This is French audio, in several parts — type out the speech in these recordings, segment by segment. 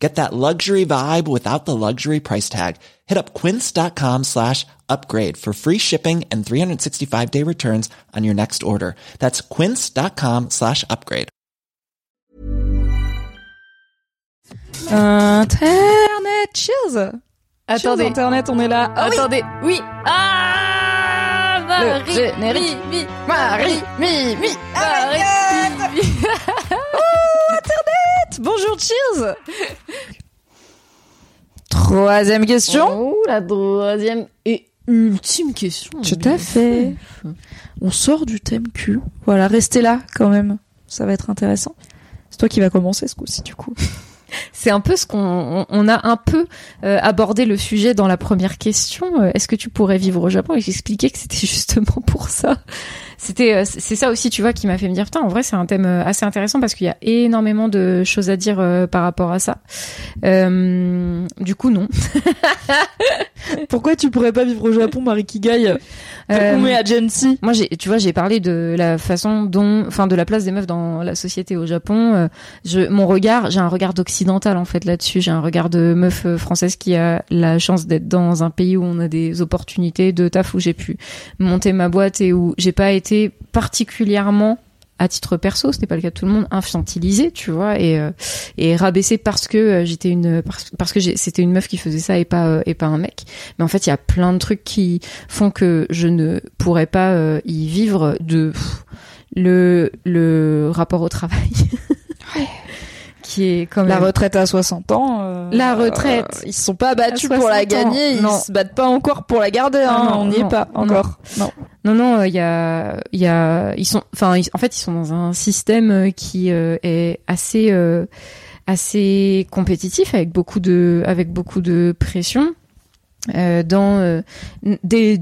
Get that luxury vibe without the luxury price tag. Hit up quince.com slash upgrade for free shipping and 365 day returns on your next order. That's quince.com slash upgrade. Internet, cheers Attendez. Cheers, Internet, on est là. Ah oui, oui. Ah Marie, Le générique. mi, mi, Marie, mi, mi, Marie, mi, mi. Bonjour, cheers Troisième question. Oh, la troisième et ultime question. Tout à fait. On sort du thème cul. Voilà, restez là quand même. Ça va être intéressant. C'est toi qui va commencer ce coup-ci du coup. C'est un peu ce qu'on on, on a un peu euh, abordé le sujet dans la première question. Euh, Est-ce que tu pourrais vivre au Japon Et j'expliquais que c'était justement pour ça? C'était euh, c'est ça aussi, tu vois, qui m'a fait me dire putain. En vrai, c'est un thème euh, assez intéressant parce qu'il y a énormément de choses à dire euh, par rapport à ça. Euh, du coup, non. Pourquoi tu pourrais pas vivre au Japon, Marie Kigai Euh, Agency Moi, j'ai, tu vois, j'ai parlé de la façon dont, enfin, de la place des meufs dans la société au Japon. Je, mon regard, j'ai un regard d'occidental en fait là-dessus. J'ai un regard de meuf française qui a la chance d'être dans un pays où on a des opportunités de taf où j'ai pu monter ma boîte et où j'ai pas été particulièrement à titre perso, ce n'est pas le cas de tout le monde, infantilisé, tu vois, et euh, et rabaissé parce que euh, j'étais une parce, parce que c'était une meuf qui faisait ça et pas euh, et pas un mec. Mais en fait, il y a plein de trucs qui font que je ne pourrais pas euh, y vivre de pff, le le rapport au travail. qui est quand La retraite à 60 ans. euh, La retraite. euh, ils se sont pas battus pour la 60 ans, gagner. Ils se battent pas encore pour la garder. Ah Hein. non, on n'y est pas encore. Non. Non, non, il y a, il y a, ils sont, enfin, en fait, ils sont dans un système euh, qui euh, est assez, euh, assez compétitif avec beaucoup de, avec beaucoup de pression. euh, dans euh, dès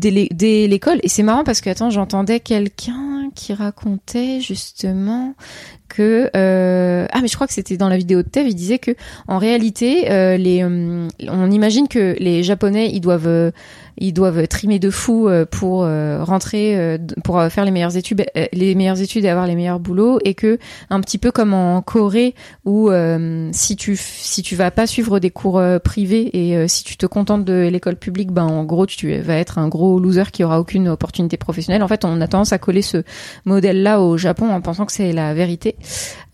l'école et c'est marrant parce que attends j'entendais quelqu'un qui racontait justement que euh, ah mais je crois que c'était dans la vidéo de Tev il disait que en réalité euh, les hum, on imagine que les japonais ils doivent euh, ils doivent trimer de fou euh, pour euh, rentrer euh, pour euh, faire les meilleures études euh, les meilleures études et avoir les meilleurs boulots et que un petit peu comme en Corée où euh, si tu si tu vas pas suivre des cours euh, privés et euh, si tu te contentes de l'école publique ben en gros tu vas être un gros loser qui aura aucune opportunité professionnelle. En fait on a tendance à coller ce modèle là au Japon en pensant que c'est la vérité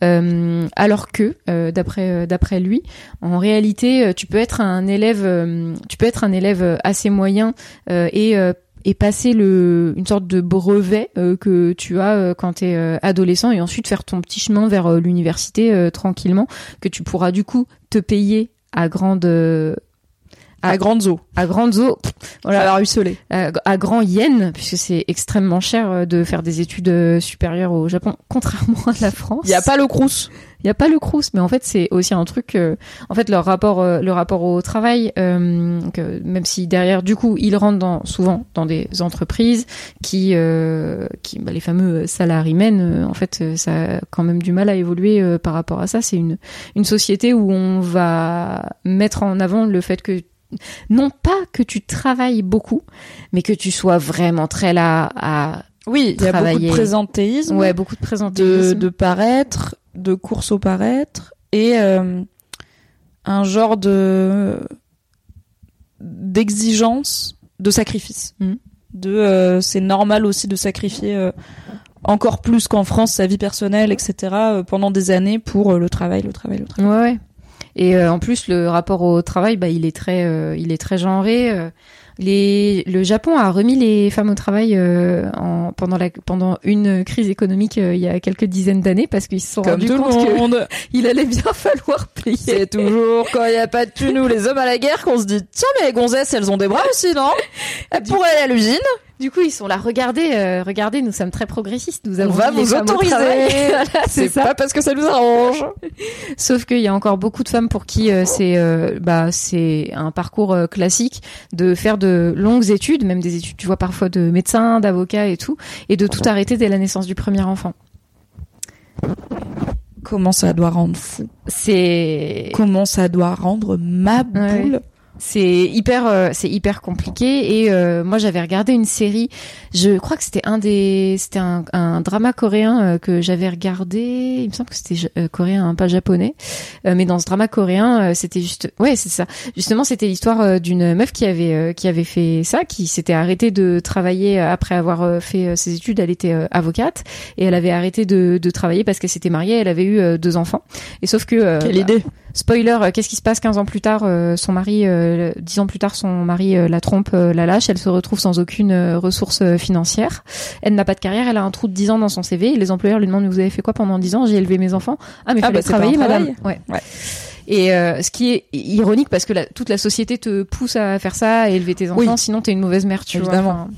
euh, alors que euh, d'après euh, d'après lui en réalité tu peux être un élève assez moyen et passer une sorte de brevet que tu as quand tu es adolescent et ensuite faire ton petit chemin vers l'université tranquillement que tu pourras du coup te payer à grande euh, À grande eaux. à grande eaux Voilà. À la ruisseler. à, à grand yen puisque c'est extrêmement cher euh, de faire des études euh, supérieures au Japon contrairement à la France Il y a pas le crous. il y a pas le crous mais en fait c'est aussi un truc euh, en fait leur rapport euh, le rapport au travail euh, que même si derrière du coup ils rentrent dans, souvent dans des entreprises qui euh, qui bah, les fameux salarymen euh, en fait euh, ça a quand même du mal à évoluer euh, par rapport à ça c'est une une société où on va mettre en avant le fait que non pas que tu travailles beaucoup mais que tu sois vraiment très là à Oui, il y a beaucoup Travailler. de présentéisme, ouais beaucoup de de, présentéisme de paraître, de course au paraître et euh, un genre de d'exigence, de sacrifice. Mhm. De euh, c'est normal aussi de sacrifier euh, encore plus qu'en France sa vie personnelle, etc. pendant des années pour le travail, le travail, le travail. Ouais, ouais. Et euh, en plus, le rapport au travail, bah, il est très, euh, il est très genré. euh. les, le Japon a remis les femmes au travail euh, en, pendant la, pendant une crise économique euh, il y a quelques dizaines d'années parce qu'ils se sont Comme rendus compte qu'il allait bien falloir payer. C'est toujours quand il y a pas de thune ou les hommes à la guerre qu'on se dit tiens mais les gonzesses elles ont des bras aussi non? Elles pourraient aller à l'usine Du coup, ils sont là. Regardez, euh, regardez, nous sommes très progressistes. Nous On avons va mis les vous autoriser. Voilà, C'est pas parce que ça nous arrange. Sauf qu'il y a encore beaucoup de femmes pour qui euh, c'est euh, bah c'est un parcours euh, classique de faire de longues études, même des études, tu vois parfois de médecin, d'avocat et tout, et de tout arrêter dès la naissance du premier enfant. Comment ça doit rendre fou? C'est Comment ça doit rendre ma Ouais. C'est hyper euh, c'est hyper compliqué et euh, moi j'avais regardé une série. Je crois que c'était un des c'était un, un drama coréen euh, que j'avais regardé. Il me semble que c'était euh, coréen hein, pas japonais. Euh, mais dans ce drama coréen euh, c'était juste ouais c'est ça. Justement c'était l'histoire d'une meuf qui avait euh, qui avait fait ça qui s'était arrêtée de travailler après avoir fait ses études. Elle était euh, avocate et elle avait arrêté de, de travailler parce qu'elle s'était mariée. Elle avait eu deux enfants. Et sauf que Quelle bah, idée Spoiler, euh, qu'est-ce qui se passe 15 ans plus tard euh, Son mari, euh, dix ans plus tard, son mari euh, la trompe, euh, la lâche. Elle se retrouve sans aucune euh, ressource euh, financière. Elle n'a pas de carrière. Elle a un trou de 10 ans dans son CV. Et les employeurs lui demandent mais vous avez fait quoi pendant 10 ans? J'ai élevé mes enfants. Ah mais Ah, fallait bah, travailler, madame. travail. Ouais. Ouais. Et euh, ce qui est ironique parce que la- toute la société te pousse à faire ça, à élever tes enfants, Oui. sinon t'es une mauvaise mère, tu Évidemment. vois. Enfin,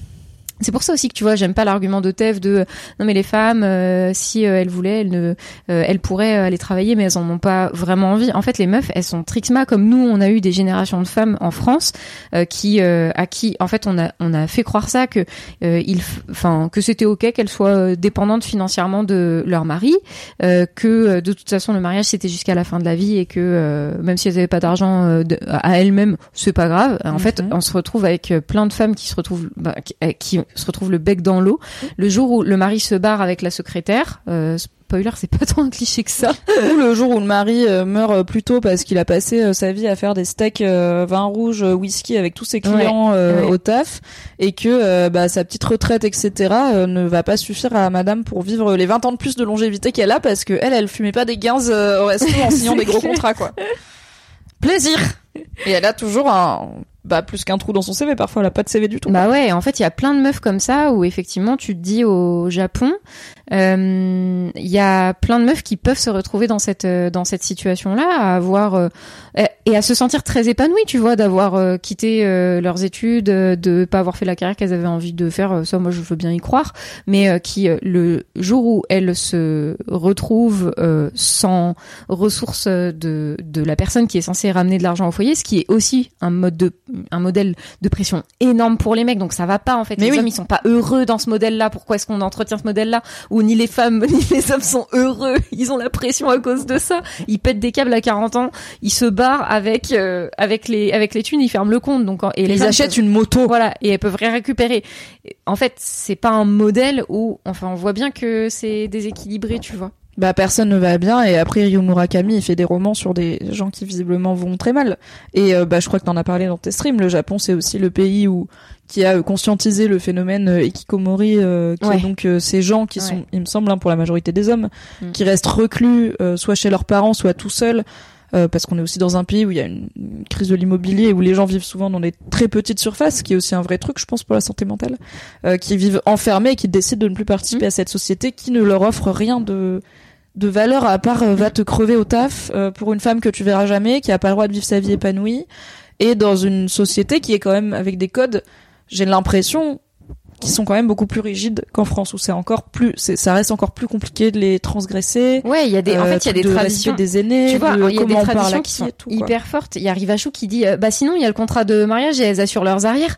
c'est pour ça aussi que tu vois, j'aime pas l'argument de Tev de non mais les femmes, euh, si euh, elles voulaient, elles ne, euh, elles pourraient aller travailler, mais elles en ont pas vraiment envie. En fait, les meufs, elles sont trixma comme nous. On a eu des générations de femmes en France euh, qui, euh, à qui, en fait, on a, on a fait croire ça que euh, il, enfin, que c'était ok qu'elles soient dépendantes financièrement de leur mari, euh, que de toute façon le mariage c'était jusqu'à la fin de la vie et que euh, même si elles avaient pas d'argent euh, à elles-mêmes, c'est pas grave. En fait, on se retrouve avec plein de femmes qui se retrouvent, bah, qui, qui se retrouvent le bec dans l'eau. Le jour où le mari se barre avec la secrétaire, euh, spoiler, c'est pas tant un cliché que ça. Ou le jour où le mari euh, meurt euh, plus tôt parce qu'il a passé euh, sa vie à faire des steaks euh, vin rouge, whisky avec tous ses clients euh, ouais. au taf et que euh, bah, sa petite retraite, etc. ne va pas suffire à madame pour vivre les 20 ans de plus de longévité qu'elle a parce que elle, elle fumait pas des 15 euh, au resto en signant des gros contrats, quoi. Plaisir Et elle a toujours un... Bah, plus qu'un trou dans son CV, parfois elle a pas de CV du tout. Bah ouais, en fait, il y a plein de meufs comme ça où effectivement, tu te dis au Japon, euh, il y a plein de meufs qui peuvent se retrouver dans cette euh, dans cette situation-là, à avoir euh, et- à se sentir très épanouies, tu vois, d'avoir quitté leurs études, de pas avoir fait la carrière qu'elles avaient envie de faire. Ça, moi, je veux bien y croire, mais qui le jour où elles se retrouvent sans ressources de de la personne qui est censée ramener de l'argent au foyer, ce qui est aussi un mode de un modèle de pression énorme pour les mecs, donc ça va pas en fait. Mais les oui. hommes ils sont pas heureux dans ce modèle-là. Pourquoi est-ce qu'on entretient ce modèle-là? Où ni les femmes ni les hommes sont heureux Ils ont la pression à cause de ça. Ils pètent des câbles à 40 ans, ils se barrent avec euh, avec les avec les thunes, ils ferment le compte. Donc et les Ils femmes achètent peuvent- une moto. voilà, et elles peuvent rien récupérer. En fait, c'est pas un modèle où, enfin, on voit bien que c'est déséquilibré, tu vois. Bah personne ne va bien et après Ryu Murakami il fait des romans sur des gens qui visiblement vont très mal et euh, bah je crois que t'en as parlé dans tes streams le Japon c'est aussi le pays où qui a euh, conscientisé le phénomène euh, ikikomori euh, qui Ouais. est donc euh, ces gens qui Ouais. sont il me semble hein, pour la majorité des hommes Mm. qui restent reclus euh, soit chez leurs parents soit tout seuls euh, parce qu'on est aussi dans un pays où il y a une, une crise de l'immobilier où les gens vivent souvent dans des très petites surfaces, ce qui est aussi un vrai truc, je pense, pour la santé mentale, euh, qui vivent enfermés et qui décident de ne plus participer à cette société qui ne leur offre rien de de valeur à part euh, va te crever au taf euh, pour une femme que tu verras jamais, qui a pas le droit de vivre sa vie épanouie, et dans une société qui est quand même avec des codes, j'ai l'impression qui sont quand même beaucoup plus rigides qu'en France où c'est encore plus c'est ça reste encore plus compliqué de les transgresser Ouais, il y a des, en euh, fait, il y a des de traditions. des aînés Tu vois, il y a des traditions qui sont tout, hyper fortes. Il y a Rivachou qui dit, euh, bah sinon il y a le contrat de mariage et elles assurent leurs arrières.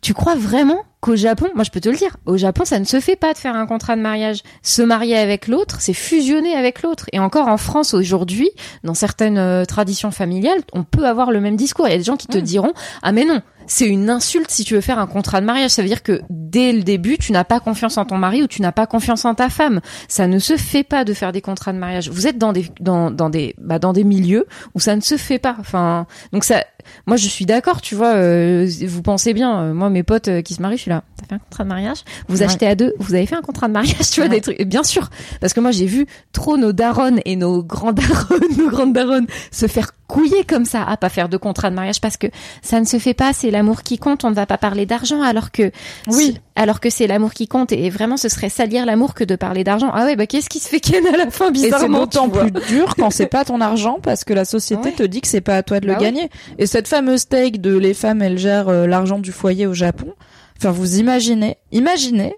Tu crois vraiment qu'au Japon, moi je peux te le dire, au Japon ça ne se fait pas de faire un contrat de mariage. Se marier avec l'autre, c'est fusionner avec l'autre. Et encore en France aujourd'hui, dans certaines euh, traditions familiales, on peut avoir le même discours. Il y a des gens qui te Mm. diront, ah mais non, c'est une insulte si tu veux faire un contrat de mariage. Ça veut dire que dès le début, tu n'as pas confiance en ton mari ou tu n'as pas confiance en ta femme. Ça ne se fait pas de faire des contrats de mariage. Vous êtes dans des dans dans des bah, dans des milieux où ça ne se fait pas. Enfin, donc ça, moi je suis d'accord. Tu vois, euh, vous pensez bien. euh, moi, mes potes euh, qui se marient, je suis là. T'as fait un contrat de mariage? Vous Ouais. achetez à deux Vous avez fait un contrat de mariage Tu vois Ouais. des trucs. Bien sûr, parce que moi j'ai vu trop nos daronnes et nos grands darons, nos grandes daronnes se faire couiller comme ça à pas faire de contrat de mariage parce que ça ne se fait pas. C'est l'amour qui compte. On ne va pas parler d'argent alors que Oui. alors que c'est l'amour qui compte et vraiment ce serait salir l'amour que de parler d'argent. Ah ouais, bah qu'est-ce qui se fait ken à la fin Et c'est bizarrement d'autant tu vois. plus dur quand c'est pas ton argent parce que la société Ouais. te dit que c'est pas à toi de le Bah gagner. Et cette fameuse take de les femmes elles gèrent euh, l'argent du foyer au Japon. Enfin, vous imaginez, imaginez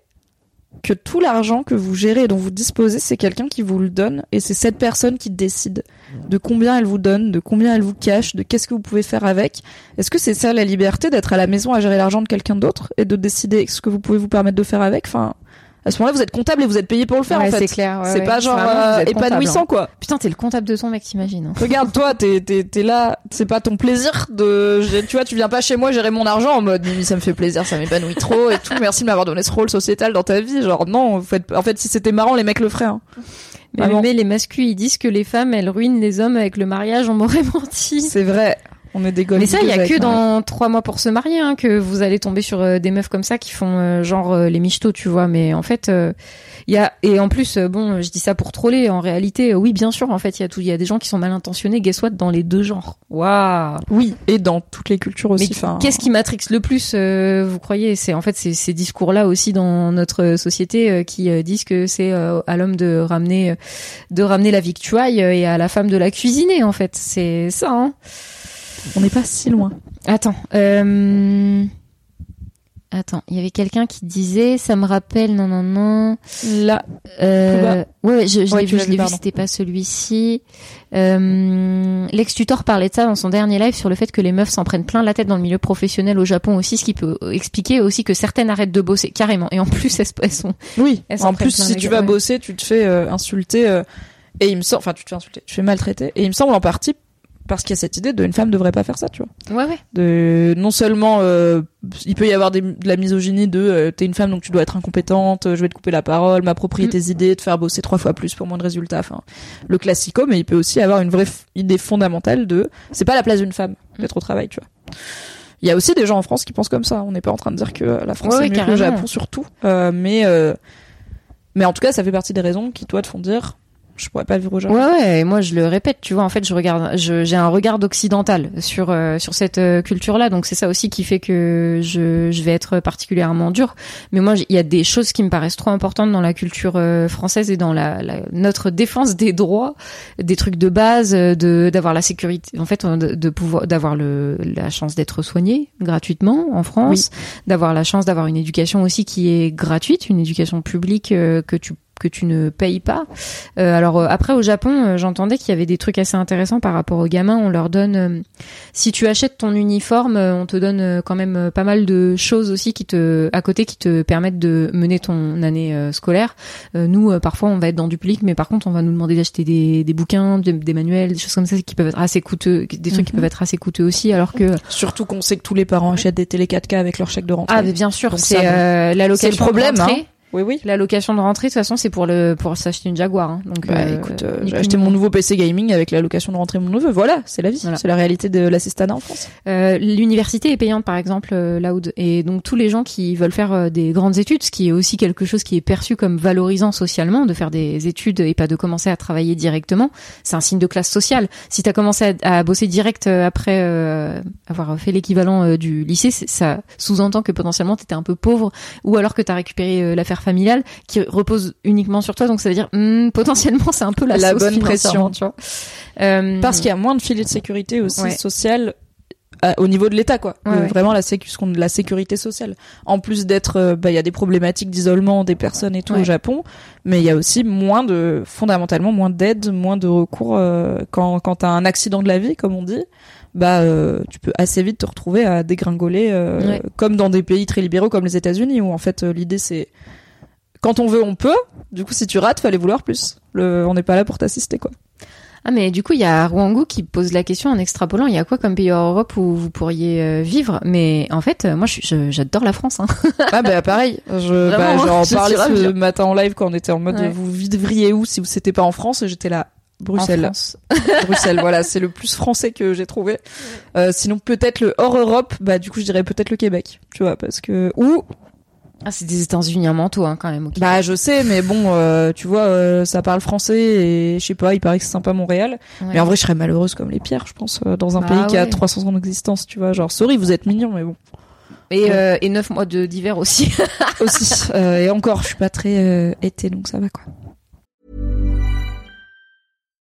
que tout l'argent que vous gérez et dont vous disposez, c'est quelqu'un qui vous le donne et c'est cette personne qui décide de combien elle vous donne, de combien elle vous cache, de qu'est-ce que vous pouvez faire avec. Est-ce que c'est ça la liberté d'être à la maison à gérer l'argent de quelqu'un d'autre et de décider ce que vous pouvez vous permettre de faire avec? Enfin, à ce moment-là, vous êtes comptable et vous êtes payé pour le faire Ouais, en fait. c'est clair. ouais, c'est ouais. pas genre Vraiment, euh, épanouissant hein. quoi. Putain, t'es le comptable de ton mec, t'imagines. hein. Regarde, toi, t'es, t'es, t'es là, c'est pas ton plaisir de, tu vois, tu viens pas chez moi gérer mon argent en mode, Mimi, ça me fait plaisir, ça m'épanouit trop et tout, merci de m'avoir donné ce rôle sociétal dans ta vie. Genre, non, en fait, en fait, si c'était marrant, les mecs le feraient, hein. Mais, mais les masculins, ils disent que les femmes, elles ruinent les hommes avec le mariage, on m'aurait menti. C'est vrai. On est des Mais ça, il y a que Marie. dans trois mois pour se marier hein, que vous allez tomber sur euh, des meufs comme ça qui font euh, genre euh, les michetots, tu vois. Mais en fait, euh, il y a et en plus, bon, je dis ça pour troller. En réalité, oui, bien sûr. En fait, il y a tout, il y a des gens qui sont mal intentionnés. Guess what, dans les deux genres. Waouh. Oui, et dans toutes les cultures aussi. Mais qu'est-ce qui matrixe le plus, vous croyez? C'est en fait c'est ces discours-là aussi dans notre société qui disent que c'est à l'homme de ramener, de ramener la victuaille et à la femme de la cuisiner. En fait, c'est ça. Hein On n'est pas si loin. Attends. Euh... Attends, il y avait quelqu'un qui disait, ça me rappelle, non, non, non. Là, Euh... Ouais, ouais, je, je Ouais, l'ai vu, je l'ai c'était pas celui-ci. Euh... Lex Tutor parlait de ça dans son dernier live sur le fait que les meufs s'en prennent plein la tête dans le milieu professionnel au Japon aussi, ce qui peut expliquer aussi que certaines arrêtent de bosser carrément. Et en plus, elles, elles sont. oui. Elles En plus, si tu vas ouais. bosser, tu te fais euh, insulter, euh, et il me semble, enfin, tu te fais insulter, tu te fais maltraiter, et il me semble en partie parce qu'il y a cette idée de une femme devrait pas faire ça, tu vois. Ouais, ouais. de non seulement euh, il peut y avoir des- de la misogynie de euh, t'es une femme donc tu dois être incompétente euh, je vais te couper la parole m'approprier Mm. tes idées te faire bosser trois fois plus pour moins de résultats enfin le classico mais il peut aussi avoir une vraie idée fondamentale de c'est pas la place d'une femme Mm. d'être au travail tu vois il y a aussi des gens en France qui pensent comme ça on n'est pas en train de dire que la France Ouais, est mieux que le. Japon surtout Euh, mais mais en tout cas ça fait partie des raisons qui toi te font dire je pourrais pas vivre au Japon Ouais, ouais, et moi je le répète, tu vois, en fait, je regarde, je- j'ai un regard occidental sur euh, sur cette euh, culture-là, donc c'est ça aussi qui fait que je je vais être particulièrement dur. Mais moi, il y a des choses qui me paraissent trop importantes dans la culture euh, française et dans la, la- notre défense des droits, des trucs de base, euh, de d'avoir la sécurité, en fait, de, de pouvoir d'avoir le la chance d'être soigné gratuitement en France, d'avoir la chance d'avoir une éducation aussi qui est gratuite, une éducation publique que tu que tu ne payes pas. Euh, alors euh, après au Japon, euh, j'entendais qu'il y avait des trucs assez intéressants par rapport aux gamins. On leur donne, euh, si tu achètes ton uniforme, on te donne quand même pas mal de choses aussi qui te, à côté, qui te permettent de mener ton année scolaire. Euh, nous, euh, parfois, on va être dans du public, mais par contre, on va nous demander d'acheter des, des bouquins, des, des manuels, des choses comme ça qui peuvent être assez coûteux, des trucs qui Mhm. peuvent être assez coûteux aussi. Alors que surtout qu'on sait que tous les parents achètent des télé 4K avec leur chèque de rentrée ah, mais bien sûr, c'est euh, l'allocation C'est le problème, hein. Oui oui L'allocation de rentrée, de toute façon, c'est pour le pour s'acheter une Jaguar. Hein. Donc, Bah euh, écoute, euh, j'ai acheté mon nouveau PC gaming avec l'allocation de rentrée de mon neveu. Voilà, c'est la vie. Voilà. C'est la réalité de l'assistanat en France. Euh, L'université est payante, par exemple, euh, là où et donc tous les gens qui veulent faire euh, des grandes études, ce qui est aussi quelque chose qui est perçu comme valorisant socialement, de faire des études et pas de commencer à travailler directement, c'est un signe de classe sociale. Si tu as commencé à, à bosser direct après euh, avoir fait l'équivalent du lycée, ça sous-entend que potentiellement tu étais un peu pauvre ou alors que tu as récupéré euh, l'affaire familiale qui repose uniquement sur toi. Donc ça veut dire hmm, potentiellement c'est un peu la, La sauce bonne pression. tu vois. Euh, Parce qu'il y a moins de filets de sécurité aussi Ouais. sociale euh, au niveau de l'État, quoi. Ouais, Euh, ouais. Vraiment la, sécu- sécurité sociale. En plus d'être, euh, bah, il y a des problématiques d'isolement des personnes et tout Ouais. au Japon, mais il y a aussi moins de, fondamentalement, moins d'aide, moins de recours euh, quand quand t'as un accident de la vie, comme on dit. Bah, euh, tu peux assez vite te retrouver à dégringoler, euh, Ouais. comme dans des pays très libéraux comme les États-Unis, où en fait euh, l'idée c'est quand on veut, on peut. Du coup, si tu rates, fallait vouloir plus. Le, on n'est pas là pour t'assister, quoi. Ah mais du coup il y a Rwangu qui pose la question en extrapolant il y a quoi comme pays en Europe où vous pourriez euh, vivre? Mais en fait euh, moi j'adore la France hein. Ah bah pareil, je bah, j'en je parlais ce matin en live quand on était en mode Ouais. vous vivriez où si vous c'était pas en France? Et j'étais là Bruxelles. en France. Bruxelles, voilà, c'est le plus français que j'ai trouvé. Euh, sinon peut-être le hors Europe, bah du coup je dirais peut-être le Québec, tu vois, parce que ou Ah c'est des États-Unis un manteau hein, quand même. bah je sais, mais bon, euh, tu vois, euh, ça parle français et je sais pas, il paraît que c'est sympa Montréal. Ouais. Mais en vrai, je serais malheureuse comme les pierres, je pense, euh, dans un Bah pays qui a ouais. 300 ans d'existence, tu vois. Genre, sorry, vous êtes mignons, mais bon. et euh, et neuf mois de d'hiver aussi. Aussi. Euh, et encore, je suis pas très euh, été, donc ça va quoi.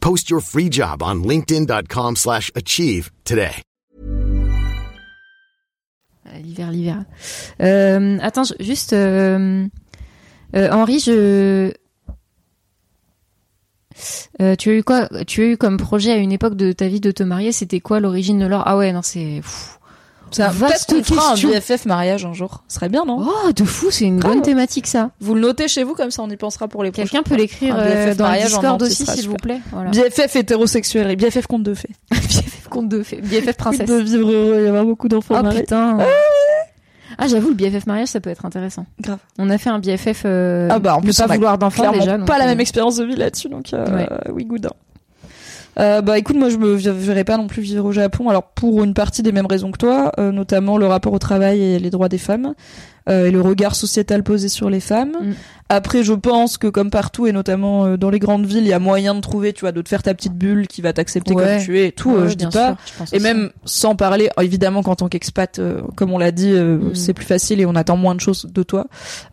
Post your free job on linkedin.com/achieve slash achieve today. L'hiver, l'hiver. Euh, attends, juste, euh, euh, Henri, je, tu as eu quoi Tu as eu comme projet à une époque de ta vie de te marier C'était quoi l'origine de l'or? Ah ouais, non, c'est. C'est un Vaste qu'on fera un. BFF mariage un jour. Ce serait bien, non Oh, de fou, c'est une Grave. bonne thématique ça. Vous le notez chez vous comme ça on y pensera pour les Quelqu'un peut l'écrire euh, dans le Discord aussi, s'il vous plaît. Voilà. BFF hétérosexuel et BFF conte de fées. BFF compte de fait. BFF princesse. De vivre heureux, il y avoir beaucoup d'enfants Oh mariés. putain. Ah, j'avoue, le BFF mariage, ça peut être intéressant. Grave. On a fait un BFF. Euh, Ah bah en ne plus pas on vouloir d'enfants déjà. donc, pas la euh, même expérience de vie là-dessus donc euh, oui good. Euh, bah écoute moi je me verrais pas non plus vivre au Japon. Alors pour une partie des mêmes raisons que toi euh, notamment le rapport au travail et les droits des femmes euh, et le regard sociétal posé sur les femmes Mm. après je pense que comme partout et notamment euh, dans les grandes villes il y a moyen de trouver tu vois de te faire ta petite bulle qui va t'accepter Ouais. comme tu es et tout ouais, euh, je dis pas sûr, je pense et même sans parler, oh, évidemment qu'en tant qu'expat, euh, comme on l'a dit, Mm. c'est plus facile et on attend moins de choses de toi.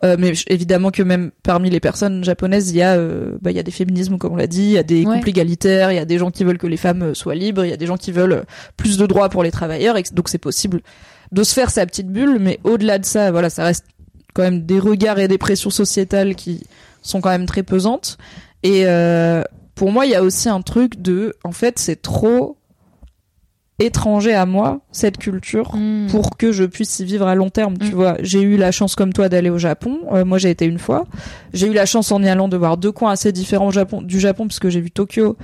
Euh, mais évidemment que même parmi les personnes japonaises, il y a, bah, il y a des féminismes comme on l'a dit, il y a des Ouais. couples égalitaires, il y a des gens qui veulent que les femmes soient libres, il y a des gens qui veulent plus de droits pour les travailleurs, et donc c'est possible de se faire sa petite bulle. Mais au-delà de ça, voilà, ça reste quand même des regards et des pressions sociétales qui sont quand même très pesantes. Et euh, pour moi, il y a aussi un truc de, en fait, c'est trop étranger à moi cette culture Mm. pour que je puisse y vivre à long terme. Tu Mm. vois, j'ai eu la chance comme toi d'aller au Japon. Euh, moi, j'ai été une fois. J'ai eu la chance en y allant de voir deux coins assez différents au Japon, du Japon, puisque j'ai vu Tokyo,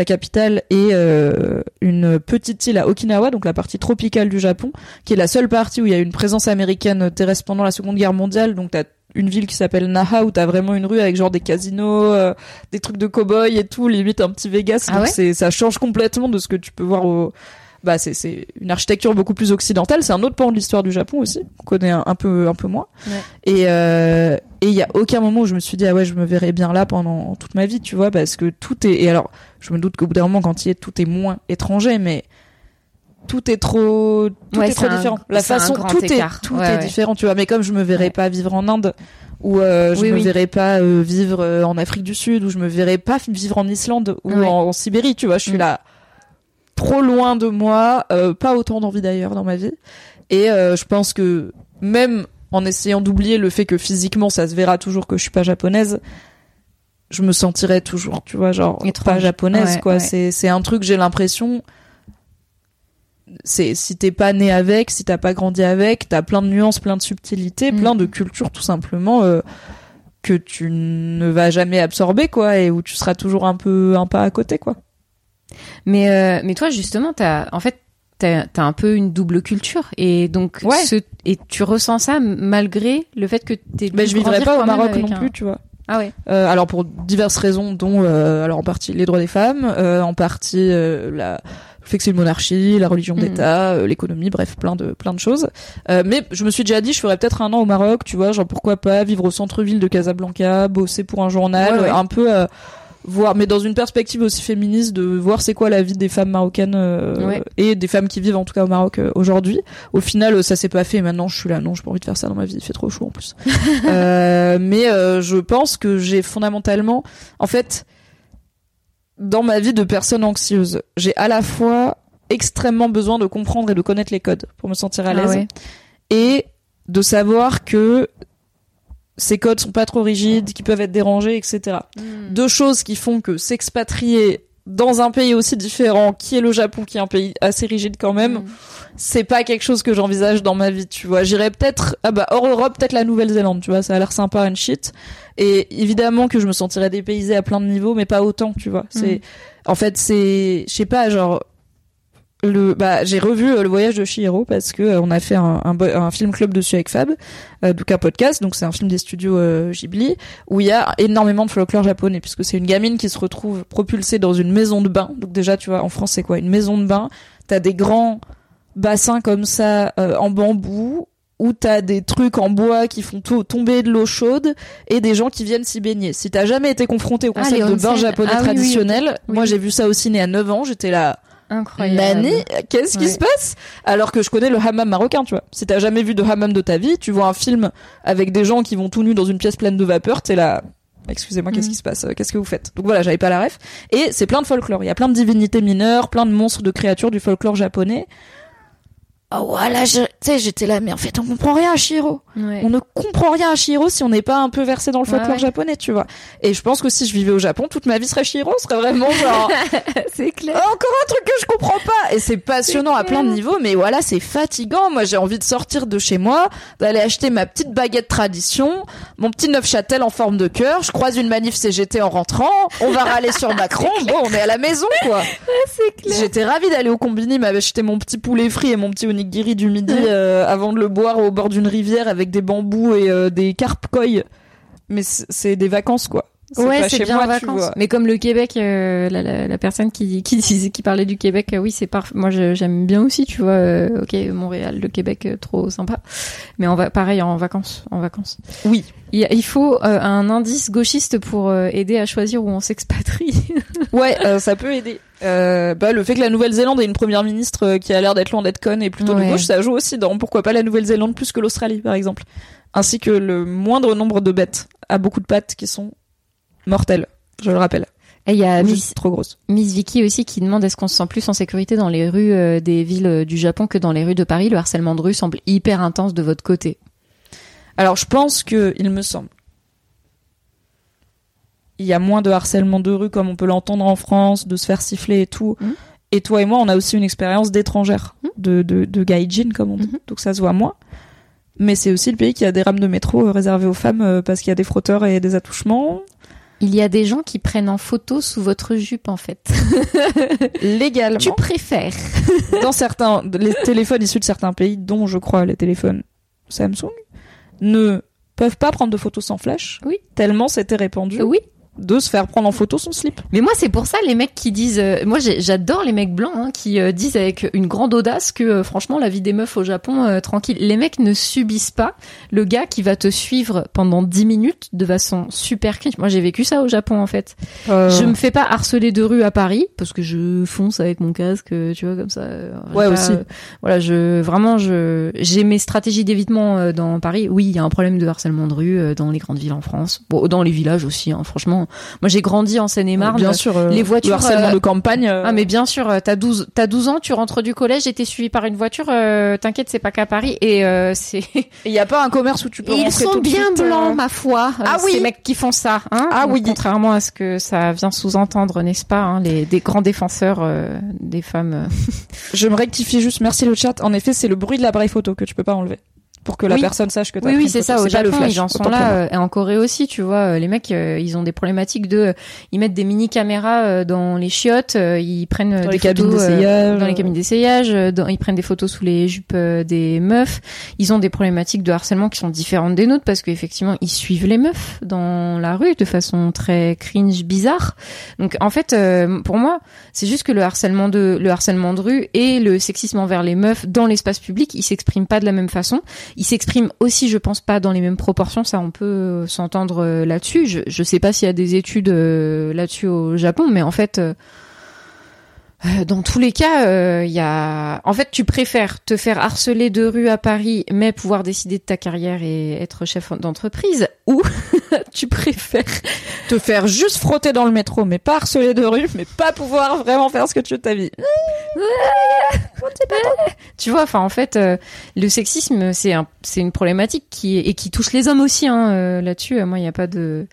la capitale, et euh, une petite île à Okinawa, donc la partie tropicale du Japon, qui est la seule partie où il y a une présence américaine terrestre pendant la Seconde Guerre mondiale. Donc t'as une ville qui s'appelle Naha où t'as vraiment une rue avec genre des casinos, euh, des trucs de cow-boy et tout, limite un petit Vegas. Ah donc ouais? ça change complètement de ce que tu peux voir au bah c'est c'est une architecture beaucoup plus occidentale. C'est un autre pan de l'histoire du Japon aussi, qu'on connaît un, un peu un peu moins. Ouais. Et euh, et il y a aucun moment où je me suis dit ah ouais je me verrais bien là pendant toute ma vie, tu vois, parce que tout est et alors je me doute qu'au bout d'un moment quand il est tout est moins étranger, mais tout est trop tout Ouais, est trop un- différent. La façon tout écart. est tout Ouais, est différent, tu vois. Mais comme je me verrais pas vivre en Inde ou euh, je Oui, me oui. verrais pas euh, vivre euh, en Afrique du Sud ou je me verrais pas vivre en Islande ou en Sibérie, tu vois. Je suis Mm. là trop loin de moi, euh, pas autant d'envie d'ailleurs dans ma vie. Et euh, je pense que même en essayant d'oublier le fait que physiquement ça se verra toujours que je suis pas japonaise, je me sentirais toujours, tu vois, genre Étrange. pas japonaise Ouais, quoi. ouais. C'est c'est un truc j'ai l'impression c'est si t'es pas né avec, si t'as pas grandi avec, t'as plein de nuances, plein de subtilités, Mm. plein de cultures tout simplement euh, que tu ne vas jamais absorber quoi et où tu seras toujours un peu un pas à côté quoi. Mais euh, mais toi justement, t'as en fait t'as as un peu une double culture et donc Ouais. ce, et tu ressens ça malgré le fait que t'es. Mais dû je vivrais pas au Maroc non un- plus, tu vois. Ah ouais. Euh, alors pour diverses raisons, dont euh, alors en partie les droits des femmes, euh, en partie euh, la le fait que c'est une monarchie, la religion Mhm. d'État, euh, l'économie, bref, plein de plein de choses. Euh, mais je me suis déjà dit, je ferais peut-être un an au Maroc, tu vois, genre pourquoi pas vivre au centre-ville de Casablanca, bosser pour un journal, Ouais, ouais. un peu euh, voir, mais dans une perspective aussi féministe, de voir c'est quoi la vie des femmes marocaines euh, Ouais. et des femmes qui vivent en tout cas au Maroc euh, aujourd'hui. Au final, euh, ça s'est pas fait. et Maintenant, je suis là, non, j'ai pas envie de faire ça dans ma vie. Il fait trop chaud en plus. Euh, mais je pense que j'ai fondamentalement, en fait, dans ma vie de personne anxieuse, j'ai à la fois extrêmement besoin de comprendre et de connaître les codes pour me sentir à Ah l'aise ouais. et de savoir que ces codes sont pas trop rigides, qui peuvent être dérangés, etc. Mm. Deux choses qui font que s'expatrier dans un pays aussi différent, qui est le Japon, qui est un pays assez rigide quand même, Mm. c'est pas quelque chose que j'envisage dans ma vie, tu vois. J'irais peut-être, ah bah, hors Europe, peut-être la Nouvelle-Zélande, tu vois, ça a l'air sympa and shit. Et évidemment que je me sentirais dépaysée à plein de niveaux, mais pas autant, tu vois. C'est, en fait, c'est, je sais pas, genre, le, bah, j'ai revu euh, le voyage de Chihiro parce que euh, on a fait un, un, un film club dessus avec Fab, euh, donc un podcast, donc c'est un film des studios euh, Ghibli où il y a énormément de folklore japonais puisque c'est une gamine qui se retrouve propulsée dans une maison de bain. Donc déjà, tu vois, en France, c'est quoi? Une maison de bain T'as des grands bassins comme ça euh, en bambou où t'as des trucs en bois qui font to- tomber de l'eau chaude et des gens qui viennent s'y baigner. Si t'as jamais été confronté au Ah, concept de bain japonais Ah oui, oui, traditionnel. Oui, moi j'ai vu ça au ciné à 9 ans, j'étais là, Incroyable. Nani, qu'est-ce qui Ouais. se passe Alors que je connais le hammam marocain, tu vois. Si t'as jamais vu de hammam de ta vie, tu vois un film avec des gens qui vont tout nus dans une pièce pleine de vapeur, t'es là. Excusez-moi, qu'est-ce Mhm. qui se passe Euh, Qu'est-ce que vous faites Donc voilà, j'avais pas la ref. Et c'est plein de folklore. Il y a plein de divinités mineures, plein de monstres, de créatures du folklore japonais. Oh voilà, je- tu sais, j'étais là, mais en fait, on comprend rien à Shiro. Ouais. On ne comprend rien à Shiro si on n'est pas un peu versé dans le Ouais, folklore ouais. japonais, tu vois. Et je pense que si je vivais au Japon, toute ma vie serait Shiro, ce serait vraiment genre c'est clair. Oh, encore un truc que je comprends pas. Et c'est passionnant à plein de niveaux, mais voilà, c'est fatigant. Moi, j'ai envie de sortir de chez moi, d'aller acheter ma petite baguette tradition, mon petit Neufchâtel en forme de cœur. Je croise une manif CGT en rentrant. On va râler sur Macron. Bon, on est à la maison, quoi. J'étais ravie d'aller au combini, m'acheter mon petit poulet frit et mon petit onigiri du midi euh, avant de le boire au bord d'une rivière avec des bambous et euh, des carpes koi. Mais c'est c'est des vacances, quoi. Ouais, c'est bien moi, en vacances. Mais comme le Québec, euh, la, la, la personne qui, qui disait, qui parlait du Québec, euh, oui, c'est parfait. Moi, j'aime bien aussi, tu vois. euh, ok, Montréal, le Québec, euh, trop sympa. Mais on va, pareil, en vacances, en vacances. Oui. Il, il faut euh, un indice gauchiste pour euh, aider à choisir où on s'expatrie. Ouais, euh, ça peut aider. Euh, bah, le fait que la Nouvelle-Zélande ait une première ministre qui a l'air d'être loin d'être conne et plutôt Ouais. de gauche, ça joue aussi dans pourquoi pas la Nouvelle-Zélande plus que l'Australie, par exemple. Ainsi que le moindre nombre de bêtes à beaucoup de pattes qui sont mortelles, je le rappelle. Et il y a Miss, trop grosses. Miss Vicky aussi qui demande est-ce qu'on se sent plus en sécurité dans les rues euh, des villes euh, du Japon que dans les rues de Paris. Le harcèlement de rue semble hyper intense de votre côté. Alors, je pense que, il me semble, il y a moins de harcèlement de rue comme on peut l'entendre en France, de se faire siffler et tout. Mhm. Et toi et moi, on a aussi une expérience d'étrangère, Mhm. de, de, de gaijin, comme on dit. Mhm. Donc ça se voit moins. Mais c'est aussi le pays qui a des rames de métro euh, réservées aux femmes parce qu'il y a des frotteurs et des attouchements. Il y a des gens qui prennent en photo sous votre jupe en fait. Légalement. Tu préfères dans certains, les téléphones issus de certains pays, dont je crois les téléphones Samsung, ne peuvent pas prendre de photos sans flash. Oui. Tellement c'était répandu Oui. De se faire prendre en photo son slip. Mais moi, c'est pour ça les mecs qui disent. euh, moi, j'adore les mecs blancs hein, qui euh, disent avec une grande audace que euh, franchement, la vie des meufs au Japon, euh, tranquille. Les mecs ne subissent pas le gars qui va te suivre pendant 10 minutes de façon super cringe. Moi, j'ai vécu ça au Japon en fait. Euh, Je me fais pas harceler de rue à Paris parce que je fonce avec mon casque, tu vois comme ça. Ouais, aussi. voilà, je vraiment je j'ai mes stratégies d'évitement euh, dans Paris. Oui, il y a un problème de harcèlement de rue euh, dans les grandes villes en France. Bon, dans les villages aussi. Hein, franchement, moi j'ai grandi en Seine-et-Marne. Bien sûr, euh, les voitures, le harcèlement euh, de campagne. euh, Ah mais bien sûr, t'as 12 t'as 12 ans, tu rentres du collège et t'es suivi par une voiture, euh, t'inquiète, c'est pas qu'à Paris et euh, c'est il y a pas un commerce où tu peux ils sont tout bien suite, euh, blancs ma foi. euh, Ah oui. ces mecs qui font ça hein Ah oui. contrairement à ce que ça vient sous-entendre, n'est-ce pas hein, les des grands défenseurs euh, des femmes. euh. Je me rectifie juste, merci le chat. En efffait, c'est le bruit de l'appareil photo que tu peux pas enlever. Pour que la Oui. personne sache que t'as Oui oui, c'est ça au le Japon, ils en sont là euh, et en Corée aussi, tu vois, euh, les mecs euh, ils ont des problématiques de euh, ils mettent des mini caméras euh, dans les chiottes, euh, ils prennent Dans des les cabines photos, d'essayage. dans les cabines d'essayage, euh, ils prennent des photos sous les jupes des meufs. Ils ont des problématiques de harcèlement qui sont différentes des nôtres parce qu'effectivement, ils suivent les meufs dans la rue de façon très cringe, bizarre. Donc en fait, euh, pour moi, c'est juste que le harcèlement de le harcèlement de rue et le sexisme envers les meufs dans l'espace public, ils s'expriment pas de la même façon. Ils s'expriment aussi, je pense pas dans les mêmes proportions. Ça, on peut euh, s'entendre euh, là-dessus. Je, je sais pas s'il y a des études euh, là-dessus au Japon, mais en fait. Euh, euh, Dans tous les cas, euh, il y a. En fait, tu préfères te faire harceler de rue à Paris, mais pouvoir décider de ta carrière et être chef d'entreprise, ou tu préfères. te faire juste frotter dans le métro, mais pas harceler de rue, mais pas pouvoir vraiment faire ce que tu veux de ta vie? Tu vois, enfin, en fait, euh, le sexisme, c'est un, c'est une problématique qui et qui touche les hommes aussi. Hein, euh, Là-dessus, euh, moi, il y a pas de.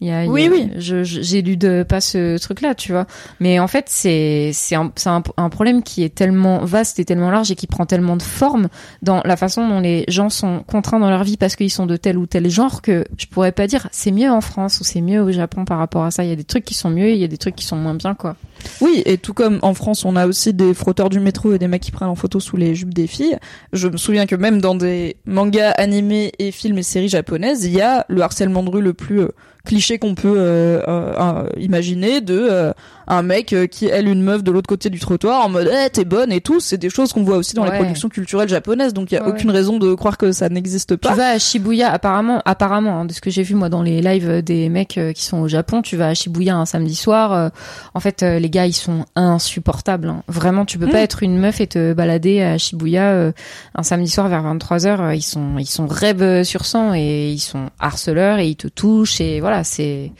Il Y a, il y a- Oui, oui. Je, je- j'ai lu de pas ce truc-là, tu vois. Mais en fait, c'est c'est un, c'est un, un problème qui est tellement vaste et tellement large et qui prend tellement de formes dans la façon dont les gens sont contraints dans leur vie parce qu'ils sont de tel ou tel genre que je pourrais pas dire c'est mieux en France ou c'est mieux au Japon par rapport à ça. Il y a des trucs qui sont mieux, et il y a des trucs qui sont moins bien, quoi. Oui, et tout comme en France, on a aussi des frotteurs du métro et des mecs qui prennent en photo sous les jupes des filles. Je me souviens que même dans des mangas animés et films et séries japonaises, il y a le harcèlement de rue le plus euh, cliché qu'on peut euh, euh, euh, imaginer de un mec qui elle une meuf de l'autre côté du trottoir en mode eh, t'es bonne et tout c'est des choses qu'on voit aussi dans les Ouais. productions culturelles japonaises donc il y a Ouais, aucune raison de croire que ça n'existe Tu pas vas à Shibuya, apparemment, apparemment, hein, de ce que j'ai vu moi dans les lives des mecs qui sont au Japon, tu vas à Shibuya un samedi soir. en fait, les gars, ils sont insupportables. hein. Vraiment, tu peux Mm. pas être une meuf et te balader à Shibuya un samedi soir vers 23 h Ils sont, ils sont rêves sur sang et ils sont harceleurs et ils te touchent et voilà, c'est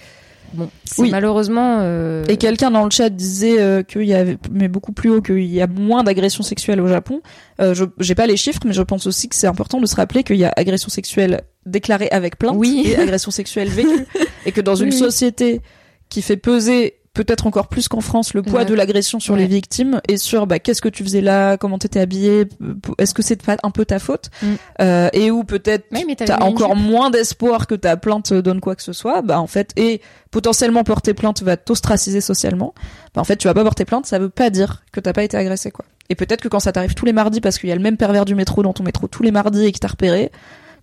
bon. Oui. malheureusement. euh, Et quelqu'un dans le chat disait euh, qu'il y avait, mais beaucoup plus haut, qu'il y a moins d'agressions sexuelles au Japon. Euh, je j'ai pas les chiffres, mais je pense aussi que c'est important de se rappeler qu'il y a agression sexuelle déclarée avec plainte Oui. et agression sexuelle vécue, et que dans une société qui fait peser peut-être encore plus qu'en France le poids Ouais. de l'agression sur Ouais. les victimes et sur bah qu'est-ce que tu faisais là, comment t'étais habillé, est-ce que c'est pas un peu ta faute, Mm. euh, et où peut-être t'as encore moins d'espoir que ta plainte donne quoi que ce soit, bah en fait, et potentiellement porter plainte va t'ostraciser socialement, bah en fait tu vas pas porter plainte, ça veut pas dire que t'as pas été agressé quoi. Et peut-être que quand ça t'arrive tous les mardis parce qu'il y a le même pervers du métro dans ton métro tous les mardis et qui t'a repéré,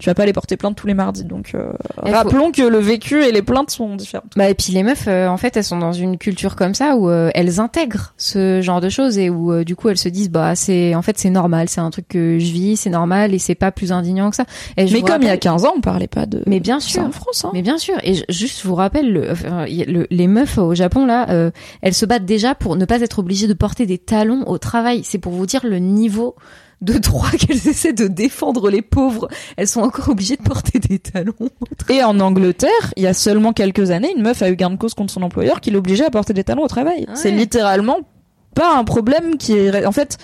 tu vas pas aller porter plainte tous les mardis. Donc euh, faut- rappelons que le vécu et les plaintes sont différentes. Bah et puis les meufs, euh, en fait, elles sont dans une culture comme ça où euh, elles intègrent ce genre de choses et où euh, du coup elles se disent bah c'est en fait c'est normal, c'est un truc que je vis, c'est normal et c'est pas plus indignant que ça. Et Mais comme il y a rappelle- 15 ans, on parlait pas de Mais bien sûr. en France. Hein. mais bien sûr, et je- juste je vous rappelle, le, les meufs au Japon là, euh, elles se battent déjà pour ne pas être obligées de porter des talons au travail. C'est pour vous dire le niveau de droit qu'elles essaient de défendre les pauvres. Elles sont encore obligées de porter des talons. Et en Angleterre, il y a seulement quelques années, une meuf a eu gain de cause contre son employeur qui l'obligeait à porter des talons au travail. Ouais. C'est littéralement pas un problème qui est... En fait,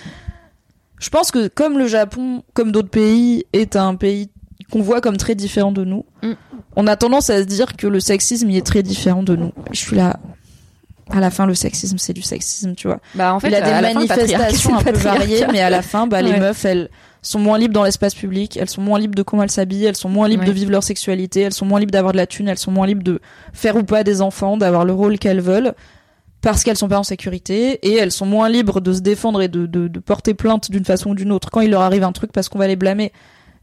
je pense que comme le Japon, comme d'autres pays, est un pays qu'on voit comme très différent de nous, Mm. on a tendance à se dire que le sexisme y est très différent de nous. Je suis là... À la fin, le sexisme, c'est du sexisme, tu vois. Bah en fait, il y a des manifestations un peu variées, mais à la fin, bah, les meufs, elles sont moins libres dans l'espace public, elles sont moins libres de comment elles s'habillent, elles sont moins libres Ouais. de vivre leur sexualité, elles sont moins libres d'avoir de la thune, elles sont moins libres de faire ou pas des enfants, d'avoir le rôle qu'elles veulent, parce qu'elles sont pas en sécurité, et elles sont moins libres de se défendre et de, de, de porter plainte d'une façon ou d'une autre quand il leur arrive un truc parce qu'on va les blâmer.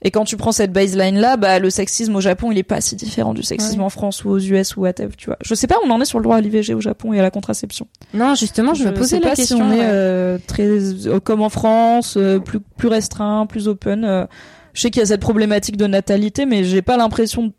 Et quand tu prends cette baseline là, bah le sexisme au Japon, il est pas si différent du sexisme Ouais. en France ou aux US ou whatever, tu vois. Je sais pas, on en est sur le droit à l'IVG au Japon et à la contraception. Non, justement, je, me posais sais la pas question. si on est ouais. euh, très euh, comme en France, euh, plus plus restreint, plus open. euh. je sais qu'il y a cette problématique de natalité, mais j'ai pas l'impression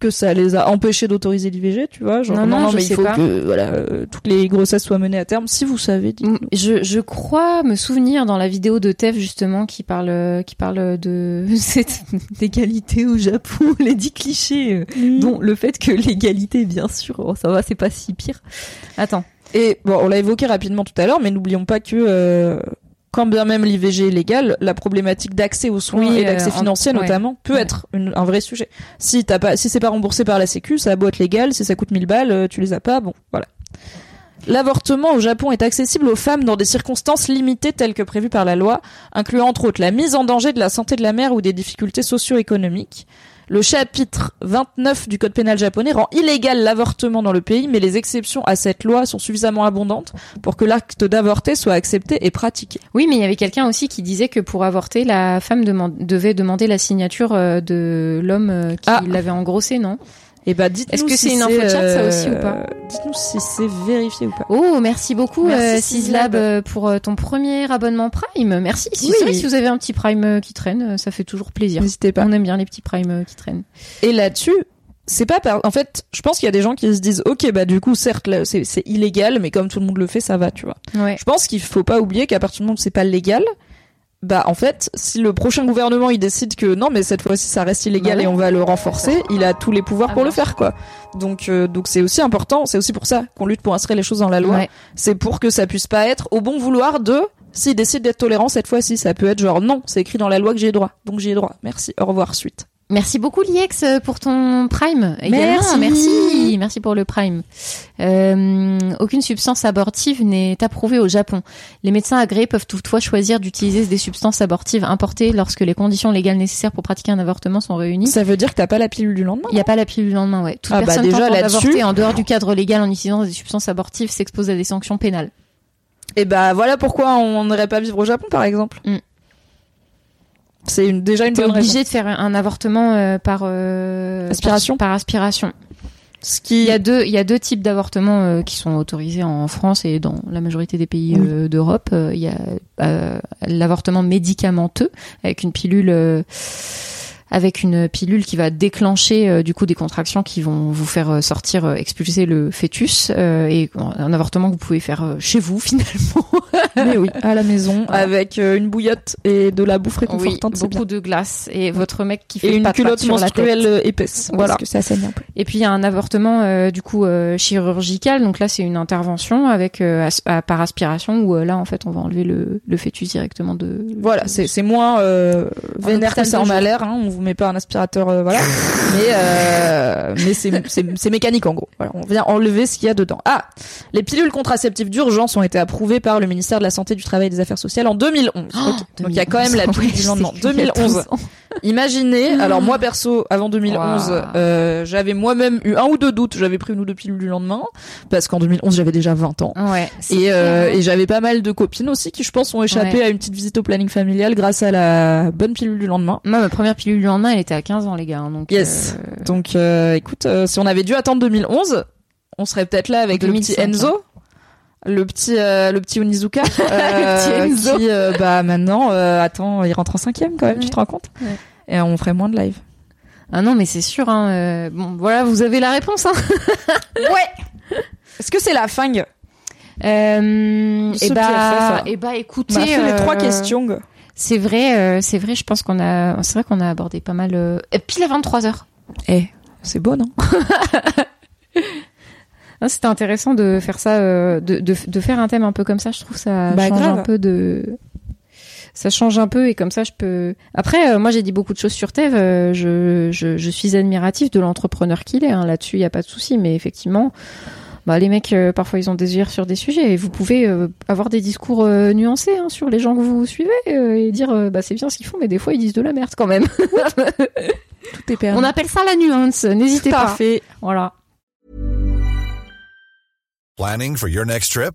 que ça les a empêchés d'autoriser l'IVG, tu vois. Genre, Non, non, mais il faut pas. que voilà, euh, toutes les grossesses soient menées à terme. Si vous savez, dites Mm, Je, je crois me souvenir dans la vidéo de Tef justement qui parle qui parle de cette égalité au Japon, les dix clichés, euh, dont le fait que l'égalité, bien sûr, oh, ça va, c'est pas si pire. Attends, Et bon, on l'a évoqué rapidement tout à l'heure, mais n'oublions pas que euh, quand bien même l'IVG est légal, la problématique d'accès aux soins Oui, et d'accès euh, financier ouais. notamment peut Ouais. être une- un vrai sujet. Si t'as pas, si c'est pas remboursé par la Sécu, ça a beau être légal, si ça coûte 1000 balles, euh, tu les as pas, bon, voilà. L'avortement au Japon est accessible aux femmes dans des circonstances limitées telles que prévues par la loi, incluant entre autres la mise en danger de la santé de la mère ou des difficultés socio-économiques. Le chapitre 29 du code pénal japonais rend illégal l'avortement dans le pays, mais les exceptions à cette loi sont suffisamment abondantes pour que l'acte d'avorter soit accepté et pratiqué. oui, mais il y avait quelqu'un aussi qui disait que pour avorter, la femme devait demander la signature euh, de l'homme euh, qui Ah. l'avait engrossé, non? Et bah dites-nous Est-ce que si c'est une info chat, ça aussi, ou pas Dites-nous si c'est vérifié ou pas. Oh, merci beaucoup, Merci, euh, Sislab. Euh, pour euh, ton premier abonnement Prime. Merci. Si, Oui. vrai, si vous avez un petit Prime euh, qui traîne, euh, ça fait toujours plaisir. N'hésitez pas. On aime bien les petits Prime euh, qui traînent. Et là-dessus, c'est pas par... En fait, je pense qu'il y a des gens qui se disent, ok, bah du coup, certes, c'est c'est illégal, mais comme tout le monde le fait, ça va, tu vois. Ouais. Je pense qu'il faut pas oublier qu'à partir du moment où c'est pas légal, bah en fait, si le prochain gouvernement il décide que non, mais cette fois-ci ça reste illégal Bah ouais. et on va le renforcer, il a tous les pouvoirs Ah, pour le bien faire, quoi. Donc euh, donc c'est aussi important, c'est aussi pour ça qu'on lutte pour inscrire les choses dans la loi. Ouais. C'est pour que ça puisse pas être au bon vouloir de s'il décide d'être tolérant cette fois-ci, ça peut être genre non, c'est écrit dans la loi que j'ai droit, donc j'y ai droit. Merci, au revoir, suite. Merci beaucoup Liex pour ton Prime. également. Merci. merci, merci pour le Prime. Euh, aucune substance abortive n'est approuvée au Japon. Les médecins agréés peuvent toutefois choisir d'utiliser des substances abortives importées lorsque les conditions légales nécessaires pour pratiquer un avortement sont réunies. Ça veut dire que t'as pas la pilule du lendemain Il n'y a pas la pilule du lendemain, ouais. Toute Ah bah personne déjà, tentant là-dessus- d'avorter en dehors du cadre légal en utilisant des substances abortives s'expose à des sanctions pénales. Et bah voilà pourquoi on n'irait pas vivre au Japon par exemple. Mm. C'est une, déjà une bonne raison. obligé de faire un avortement euh, par euh, Aspiration par, par aspiration. Ce qui Il y a deux, il y a deux types d'avortements euh, qui sont autorisés en France et dans la majorité des pays Oui. d'Europe. Il y a l'avortement médicamenteux avec une pilule. Avec une pilule qui va déclencher euh, du coup des contractions qui vont vous faire euh, sortir euh, expulser le fœtus euh, et un avortement que vous pouvez faire chez vous finalement Mais oui, à la maison, avec une bouillotte et de la bouffe oui réconfortante, c'est bien. beaucoup de glace et votre mec qui fait Et une culotte sur la tête. menstruelle épaisse. Voilà. Parce que ça saigne un peu. Et puis il y a un avortement euh, du coup euh, chirurgical. Donc là c'est une intervention avec euh, as- à- par aspiration où là en fait on va enlever le, le fœtus directement de. Voilà, c'est c'est moins euh, vénère que ça en a l'air. Hein, on vous met pas un aspirateur, euh, voilà. mais euh, mais c'est mécanique en gros. Voilà, on vient enlever ce qu'il y a dedans. Ah, les pilules contraceptives d'urgence ont été approuvées par le ministère de la santé, du travail et des affaires sociales en 2011. Ok. Donc il y a quand même la pilule du lendemain. 2011. Imaginez, alors moi perso, avant 2011, Waouh. euh, j'avais moi-même eu un ou deux doutes. J'avais pris une ou deux pilules du lendemain parce qu'en 2011 j'avais déjà 20 ans. Ouais. Et, euh, et j'avais pas mal de copines aussi qui, je pense, ont échappé Ouais. à une petite visite au planning familial grâce à la bonne pilule du lendemain. Moi ma première pilule du lendemain elle était à 15 ans les gars. hein, donc. Yes. euh, Donc, euh, écoute, euh, si on avait dû attendre 2011, on serait peut-être là avec le 2005, petit Enzo. Le petit, le petit Onizuka, petit Enzo. qui, bah maintenant, attends, il rentre en cinquième quand même, tu te rends compte Ouais. Et on ferait moins de live. Ah non mais c'est sûr. Hein, Bon voilà vous avez la réponse. Hein. Ouais. Est-ce que c'est la fin Euh, et bah PFF. et bah écoutez. On a fait les trois questions. C'est vrai euh, c'est vrai je pense qu'on a c'est vrai qu'on a abordé pas mal. Euh... et Pile à 23 heures. Eh, c'est beau, non? C'était intéressant de faire ça, euh, de, de, de faire un thème un peu comme ça. Je trouve ça Bah, change grave. un peu de. Ça change un peu et comme ça je peux. Après, euh, moi j'ai dit beaucoup de choses sur Tev. euh, je, je, je suis admiratif de l'entrepreneur qu'il est. hein. Là-dessus, il y a pas de souci. Mais effectivement, bah, les mecs euh, parfois ils ont des yeux sur des sujets et vous pouvez euh, avoir des discours euh, nuancés hein, sur les gens que vous suivez euh, et dire euh, bah c'est bien ce qu'ils font, mais des fois ils disent de la merde quand même. Tout est permis. On appelle ça la nuance. N'hésitez Tout à pas. fait. Voilà. Planning for your next trip?